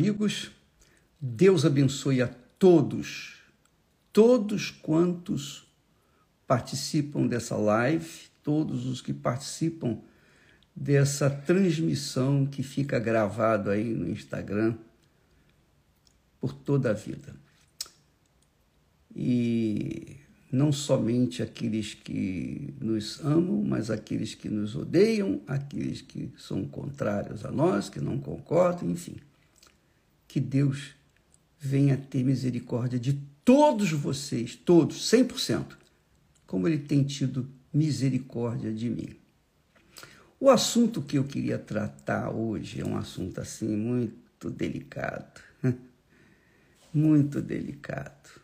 amigos, Deus abençoe a todos, todos quantos participam dessa live, todos os que participam dessa transmissão que fica gravado aí no Instagram por toda a vida. E não somente aqueles que nos amam, mas aqueles que nos odeiam, aqueles que são contrários a nós, que não concordam, enfim que Deus venha ter misericórdia de todos vocês, todos, 100%, como Ele tem tido misericórdia de mim. O assunto que eu queria tratar hoje é um assunto assim muito delicado, muito delicado,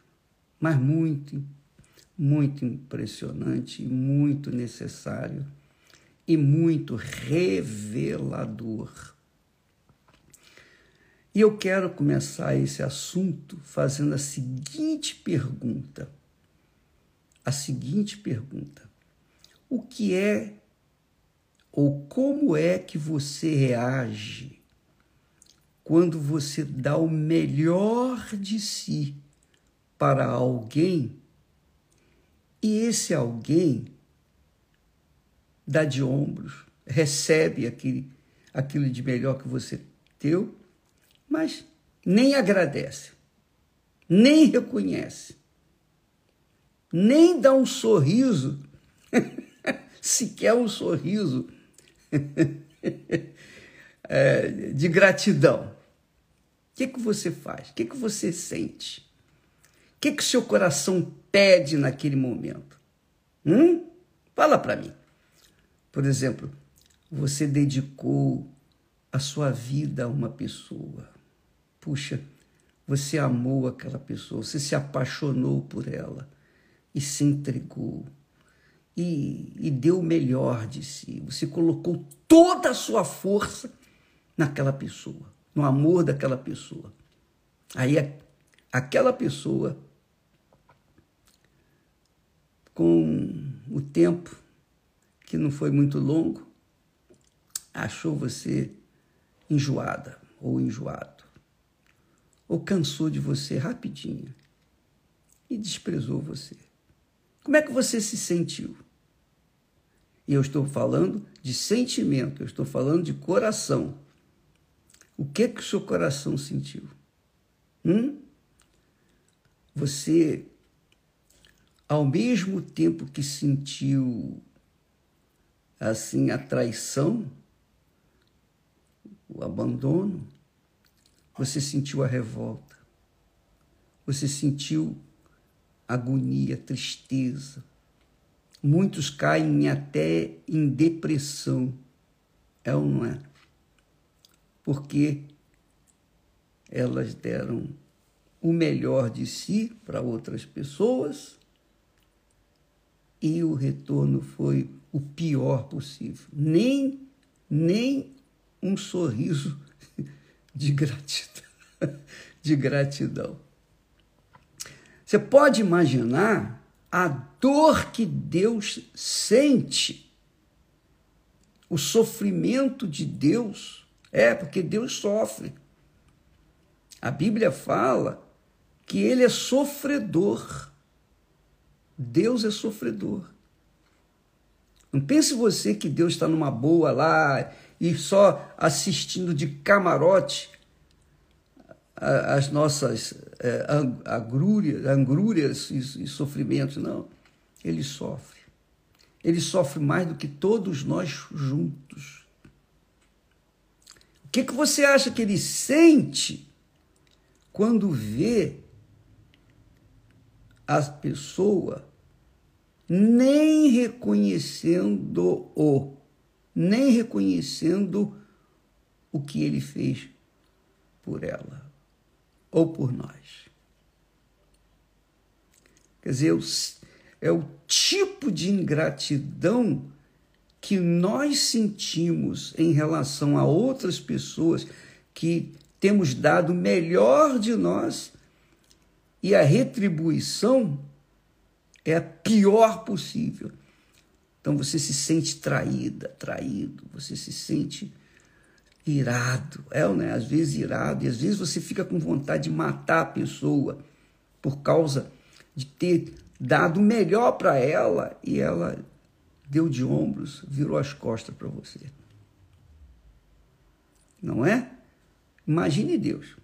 mas muito, muito impressionante, muito necessário e muito revelador e eu quero começar esse assunto fazendo a seguinte pergunta. A seguinte pergunta: O que é ou como é que você reage quando você dá o melhor de si para alguém e esse alguém dá de ombros, recebe aquele, aquilo de melhor que você deu mas nem agradece, nem reconhece, nem dá um sorriso, sequer um sorriso é, de gratidão. O que, que você faz? O que, que você sente? O que, que seu coração pede naquele momento? Hum? Fala para mim. Por exemplo, você dedicou a sua vida a uma pessoa Puxa, você amou aquela pessoa, você se apaixonou por ela e se entregou e, e deu o melhor de si. Você colocou toda a sua força naquela pessoa, no amor daquela pessoa. Aí aquela pessoa, com o tempo, que não foi muito longo, achou você enjoada ou enjoado ou cansou de você rapidinho e desprezou você. Como é que você se sentiu? E eu estou falando de sentimento, eu estou falando de coração. O que que o seu coração sentiu? Hum? Você, ao mesmo tempo que sentiu assim a traição, o abandono, você sentiu a revolta. Você sentiu agonia, tristeza. Muitos caem até em depressão. É ou não é? Porque elas deram o melhor de si para outras pessoas e o retorno foi o pior possível. Nem, nem um sorriso de gratidão. De gratidão. Você pode imaginar a dor que Deus sente, o sofrimento de Deus. É, porque Deus sofre. A Bíblia fala que ele é sofredor. Deus é sofredor. Não pense você que Deus está numa boa lá e só assistindo de camarote as nossas é, agrúrias, angrúrias e, e sofrimentos. Não, ele sofre. Ele sofre mais do que todos nós juntos. O que, que você acha que ele sente quando vê a pessoa nem reconhecendo-o nem reconhecendo o que ele fez por ela ou por nós. Quer dizer, é o tipo de ingratidão que nós sentimos em relação a outras pessoas que temos dado melhor de nós e a retribuição é a pior possível. Então você se sente traída, traído, você se sente irado, é, né? Às vezes irado, e às vezes você fica com vontade de matar a pessoa por causa de ter dado o melhor para ela e ela deu de ombros, virou as costas para você. Não é? Imagine Deus.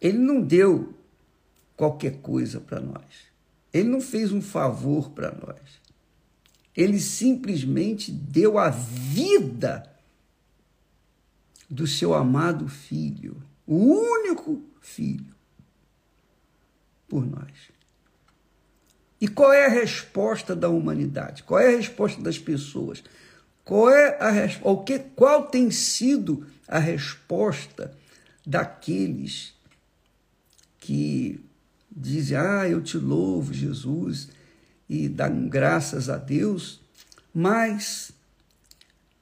Ele não deu qualquer coisa para nós. Ele não fez um favor para nós. Ele simplesmente deu a vida do seu amado filho, o único filho, por nós. E qual é a resposta da humanidade? Qual é a resposta das pessoas? Qual é a o que qual tem sido a resposta daqueles que dizem: "Ah, eu te louvo, Jesus", e dão graças a Deus, mas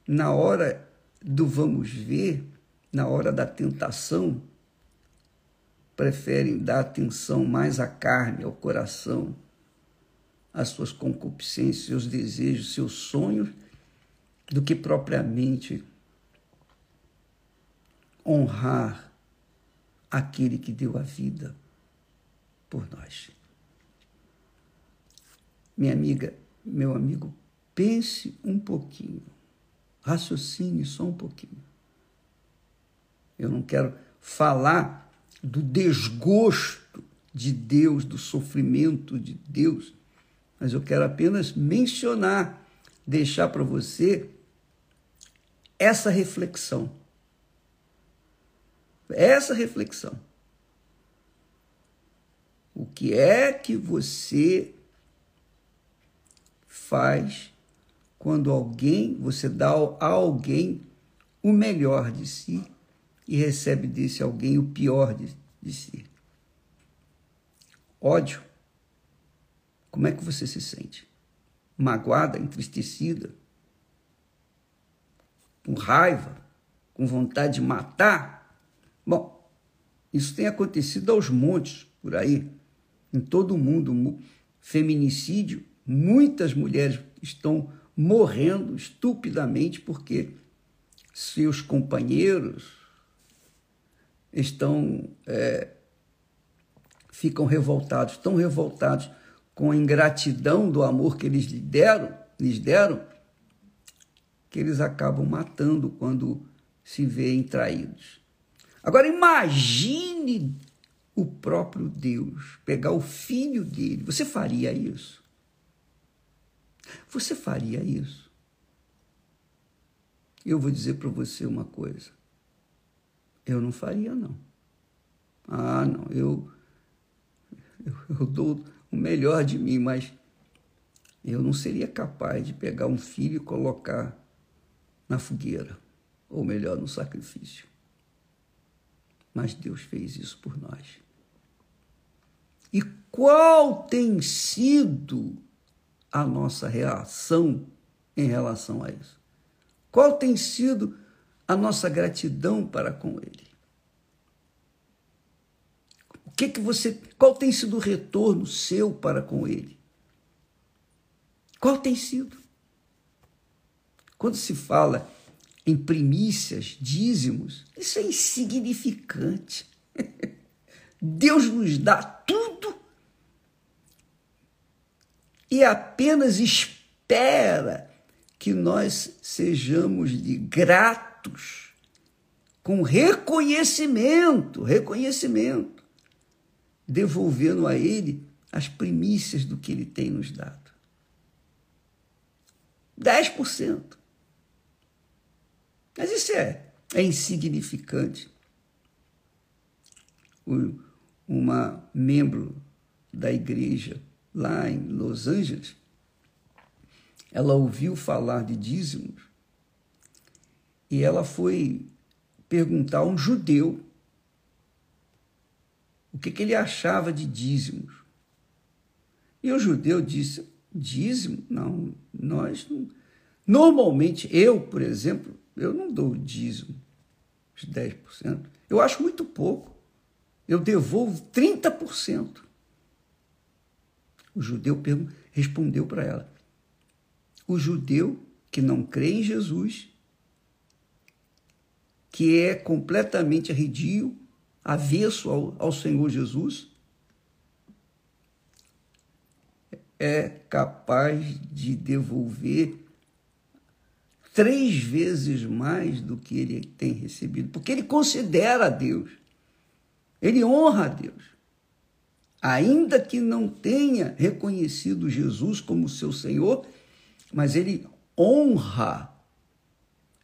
na hora do vamos ver, na hora da tentação, preferem dar atenção mais à carne, ao coração, às suas concupiscências, seus desejos, seus sonhos, do que propriamente honrar aquele que deu a vida por nós. Minha amiga, meu amigo, pense um pouquinho Raciocine só um pouquinho. Eu não quero falar do desgosto de Deus, do sofrimento de Deus, mas eu quero apenas mencionar, deixar para você essa reflexão. Essa reflexão. O que é que você faz quando alguém, você dá a alguém o melhor de si e recebe desse alguém o pior de, de si. Ódio. Como é que você se sente? Magoada, entristecida? Com raiva? Com vontade de matar? Bom, isso tem acontecido aos montes por aí, em todo o mundo. Feminicídio, muitas mulheres estão morrendo estupidamente porque seus companheiros estão é, ficam revoltados, tão revoltados com a ingratidão do amor que eles lhes deram, lhes deram, que eles acabam matando quando se veem traídos. Agora imagine o próprio Deus pegar o filho dele. Você faria isso? Você faria isso? Eu vou dizer para você uma coisa. Eu não faria, não. Ah, não, eu, eu, eu dou o melhor de mim, mas eu não seria capaz de pegar um filho e colocar na fogueira, ou melhor, no sacrifício. Mas Deus fez isso por nós. E qual tem sido a nossa reação em relação a isso? Qual tem sido a nossa gratidão para com ele? O que que você, qual tem sido o retorno seu para com ele? Qual tem sido? Quando se fala em primícias, dízimos, isso é insignificante. Deus nos dá tudo e apenas espera que nós sejamos de gratos, com reconhecimento, reconhecimento, devolvendo a Ele as primícias do que Ele tem nos dado. 10%. Mas isso é, é insignificante. Uma membro da igreja lá em Los Angeles, ela ouviu falar de dízimos e ela foi perguntar a um judeu o que, que ele achava de dízimos. E o judeu disse: dízimo? Não, nós não. Normalmente, eu, por exemplo, eu não dou dízimo, os 10%. Eu acho muito pouco. Eu devolvo 30%. O judeu respondeu para ela: O judeu que não crê em Jesus, que é completamente arredio, avesso ao, ao Senhor Jesus, é capaz de devolver três vezes mais do que ele tem recebido, porque ele considera a Deus, ele honra a Deus. Ainda que não tenha reconhecido Jesus como seu Senhor, mas ele honra,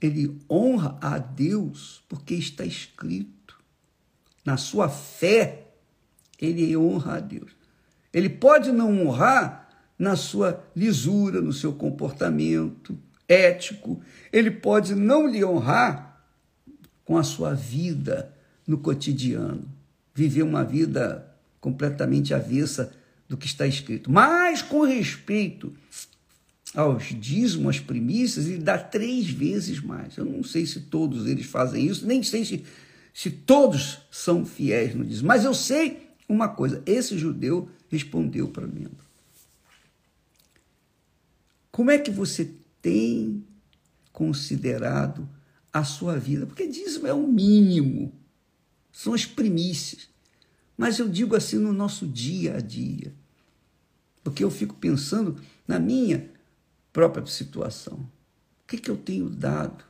ele honra a Deus, porque está escrito. Na sua fé, ele honra a Deus. Ele pode não honrar na sua lisura, no seu comportamento ético, ele pode não lhe honrar com a sua vida no cotidiano, viver uma vida completamente avessa do que está escrito. Mas com respeito aos dízimos, às primícias, ele dá três vezes mais. Eu não sei se todos eles fazem isso, nem sei se, se todos são fiéis no dízimo, mas eu sei uma coisa: esse judeu respondeu para mim. Como é que você tem considerado a sua vida? Porque dízimo é o mínimo, são as primícias. Mas eu digo assim no nosso dia a dia, porque eu fico pensando na minha própria situação. O que, que eu tenho dado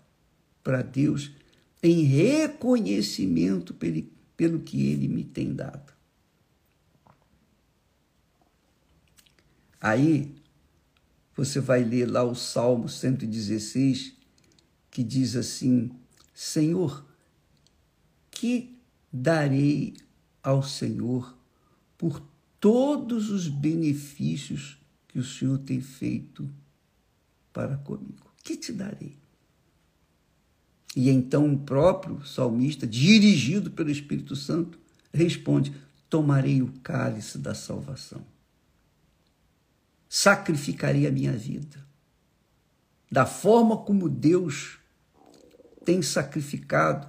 para Deus em reconhecimento pelo, pelo que Ele me tem dado? Aí você vai ler lá o Salmo 116, que diz assim: Senhor, que darei ao Senhor por todos os benefícios que o Senhor tem feito para comigo? Que te darei? E então o próprio salmista, dirigido pelo Espírito Santo, responde: Tomarei o cálice da salvação sacrificaria a minha vida. Da forma como Deus tem sacrificado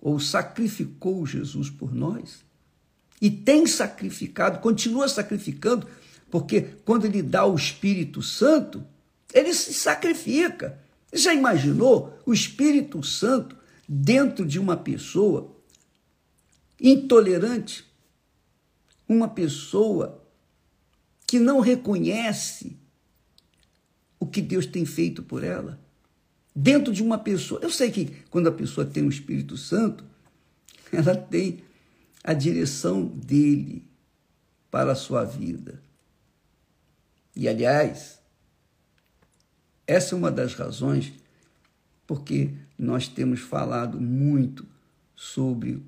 ou sacrificou Jesus por nós, e tem sacrificado, continua sacrificando, porque quando ele dá o Espírito Santo, ele se sacrifica. Já imaginou o Espírito Santo dentro de uma pessoa intolerante? Uma pessoa que não reconhece o que Deus tem feito por ela, dentro de uma pessoa. Eu sei que quando a pessoa tem o Espírito Santo, ela tem a direção dele para a sua vida. E, aliás, essa é uma das razões porque nós temos falado muito sobre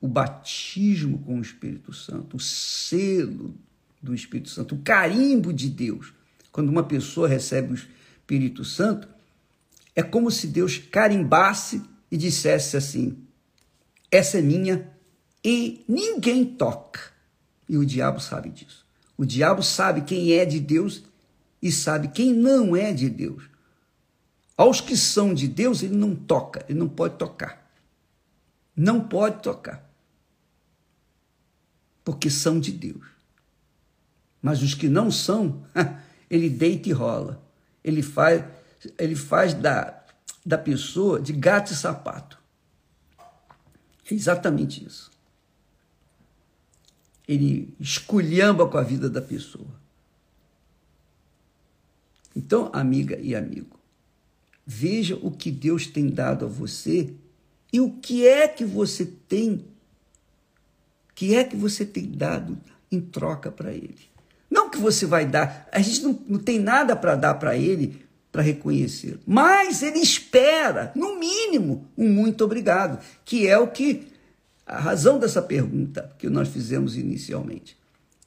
o batismo com o Espírito Santo, o selo do Espírito Santo, o carimbo de Deus. Quando uma pessoa recebe o Espírito Santo, é como se Deus carimbasse e dissesse assim: essa é minha e ninguém toca. E o diabo sabe disso. O diabo sabe quem é de Deus e sabe quem não é de Deus. Aos que são de Deus, ele não toca, ele não pode tocar. Não pode tocar. Porque são de Deus. Mas os que não são, ele deita e rola. Ele faz, ele faz da, da pessoa de gato e sapato. É exatamente isso. Ele esculhamba com a vida da pessoa. Então, amiga e amigo, veja o que Deus tem dado a você e o que é que você tem, que é que você tem dado em troca para ele. Não que você vai dar, a gente não, não tem nada para dar para ele para reconhecer, mas ele espera, no mínimo, um muito obrigado, que é o que a razão dessa pergunta que nós fizemos inicialmente.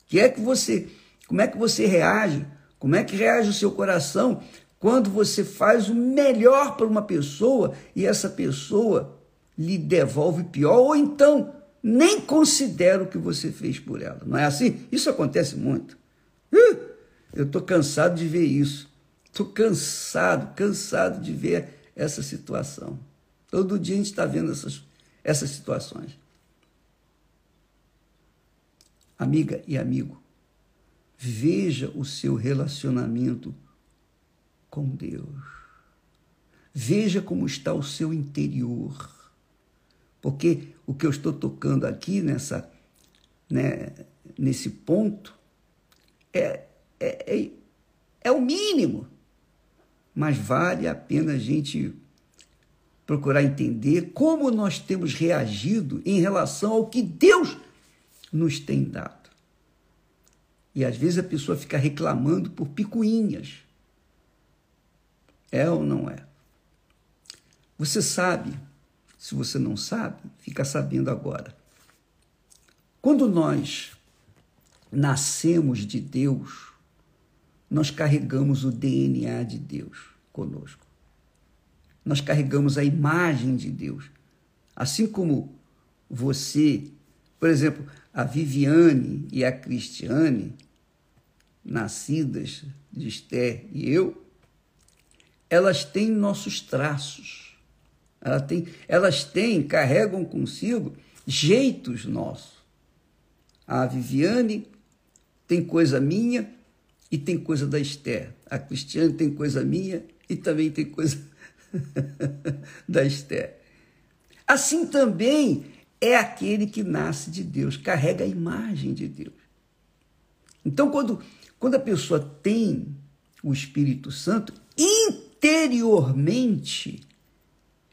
Que é que você, como é que você reage? Como é que reage o seu coração quando você faz o melhor para uma pessoa e essa pessoa lhe devolve pior ou então nem considera o que você fez por ela? Não é assim? Isso acontece muito. Eu estou cansado de ver isso. Estou cansado, cansado de ver essa situação. Todo dia a gente está vendo essas, essas situações. Amiga e amigo, veja o seu relacionamento com Deus. Veja como está o seu interior. Porque o que eu estou tocando aqui nessa, né, nesse ponto é, é, é, é o mínimo. Mas vale a pena a gente procurar entender como nós temos reagido em relação ao que Deus nos tem dado. E às vezes a pessoa fica reclamando por picuinhas. É ou não é? Você sabe, se você não sabe, fica sabendo agora. Quando nós nascemos de Deus, nós carregamos o DNA de Deus conosco. Nós carregamos a imagem de Deus. Assim como você, por exemplo, a Viviane e a Cristiane, nascidas de Esther e eu, elas têm nossos traços. Elas têm, elas têm, carregam consigo jeitos nossos. A Viviane tem coisa minha e tem coisa da Esther. A Cristiane tem coisa minha e também tem coisa da Esther. Assim também é aquele que nasce de Deus, carrega a imagem de Deus. Então, quando, quando a pessoa tem o Espírito Santo, interiormente,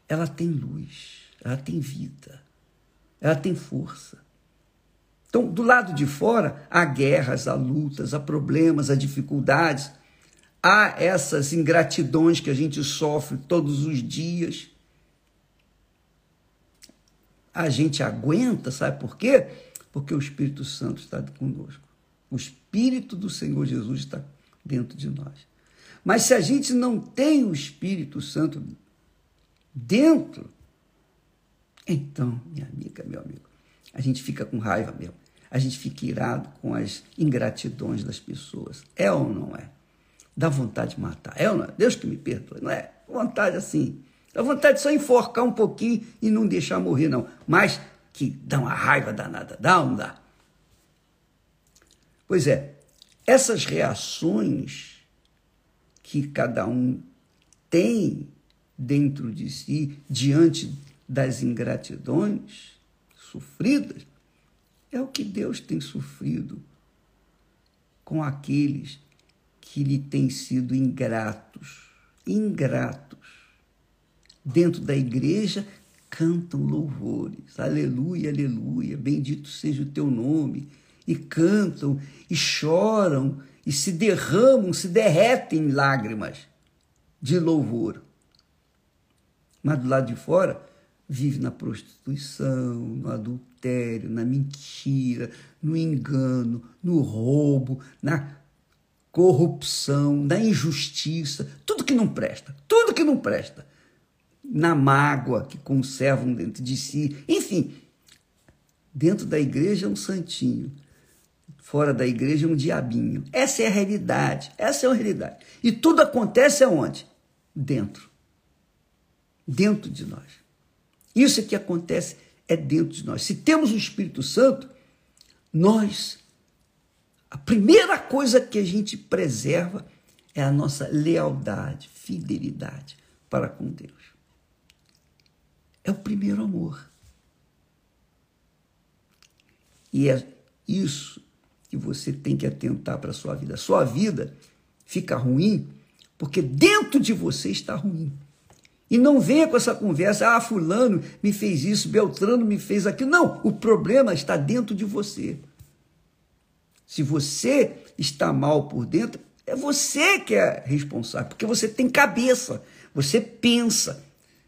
ela tem luz, ela tem vida, ela tem força. Então, do lado de fora, há guerras, há lutas, há problemas, há dificuldades, há essas ingratidões que a gente sofre todos os dias a gente aguenta, sabe por quê? Porque o Espírito Santo está conosco. O Espírito do Senhor Jesus está dentro de nós. Mas se a gente não tem o Espírito Santo dentro, então, minha amiga, meu amigo, a gente fica com raiva mesmo. A gente fica irado com as ingratidões das pessoas. É ou não é? Dá vontade de matar. É ou não é? Deus que me perdoe, não é? Vontade assim Dá vontade de só enforcar um pouquinho e não deixar morrer, não. Mas que dá uma raiva danada. Dá ou não dá? Pois é, essas reações que cada um tem dentro de si diante das ingratidões sofridas, é o que Deus tem sofrido com aqueles que lhe têm sido ingratos. Ingratos dentro da igreja cantam louvores. Aleluia, aleluia, bendito seja o teu nome. E cantam, e choram, e se derramam, se derretem em lágrimas de louvor. Mas do lado de fora, vive na prostituição, no adultério, na mentira, no engano, no roubo, na corrupção, na injustiça, tudo que não presta, tudo que não presta na mágoa que conservam dentro de si. Enfim, dentro da igreja é um santinho, fora da igreja é um diabinho. Essa é a realidade, essa é a realidade. E tudo acontece aonde? Dentro. Dentro de nós. Isso é que acontece é dentro de nós. Se temos o Espírito Santo, nós a primeira coisa que a gente preserva é a nossa lealdade, fidelidade para com Deus é o primeiro amor. E é isso que você tem que atentar para a sua vida. A sua vida fica ruim porque dentro de você está ruim. E não venha com essa conversa, ah, fulano me fez isso, Beltrano me fez aquilo. Não, o problema está dentro de você. Se você está mal por dentro, é você que é responsável, porque você tem cabeça, você pensa,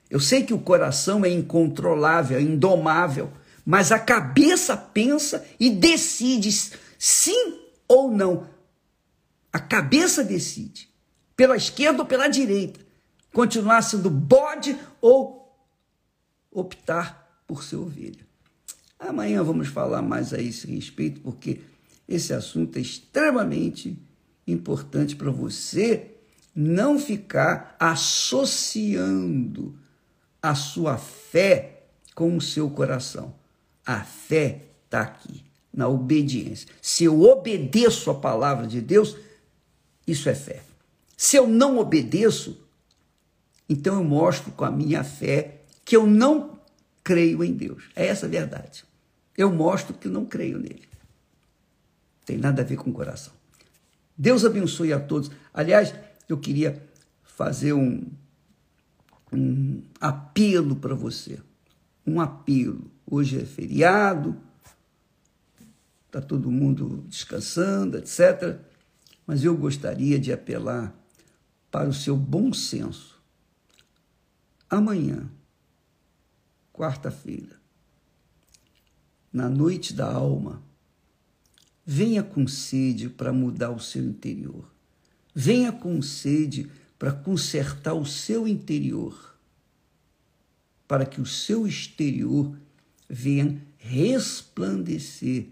eu sei que o coração é incontrolável, é indomável, mas a cabeça pensa e decide sim ou não. A cabeça decide, pela esquerda ou pela direita, continuar sendo bode ou optar por ser ovelha. Amanhã vamos falar mais a esse respeito, porque esse assunto é extremamente importante para você não ficar associando a sua fé com o seu coração. A fé está aqui, na obediência. Se eu obedeço a palavra de Deus, isso é fé. Se eu não obedeço, Então eu mostro com a minha fé que eu não creio em Deus. É essa a verdade. Eu mostro que não creio nele. Tem nada a ver com o coração. Deus abençoe a todos. Aliás, eu queria fazer um, um apelo para você. Um apelo. Hoje é feriado, está todo mundo descansando, etc. Mas eu gostaria de apelar para o seu bom senso. Amanhã, quarta-feira, na noite da alma, venha com sede para mudar o seu interior. Venha com sede para consertar o seu interior, para que o seu exterior venha resplandecer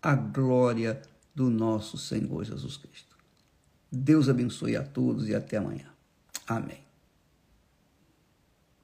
a glória do nosso Senhor Jesus Cristo. Deus abençoe a todos e até amanhã. Amém.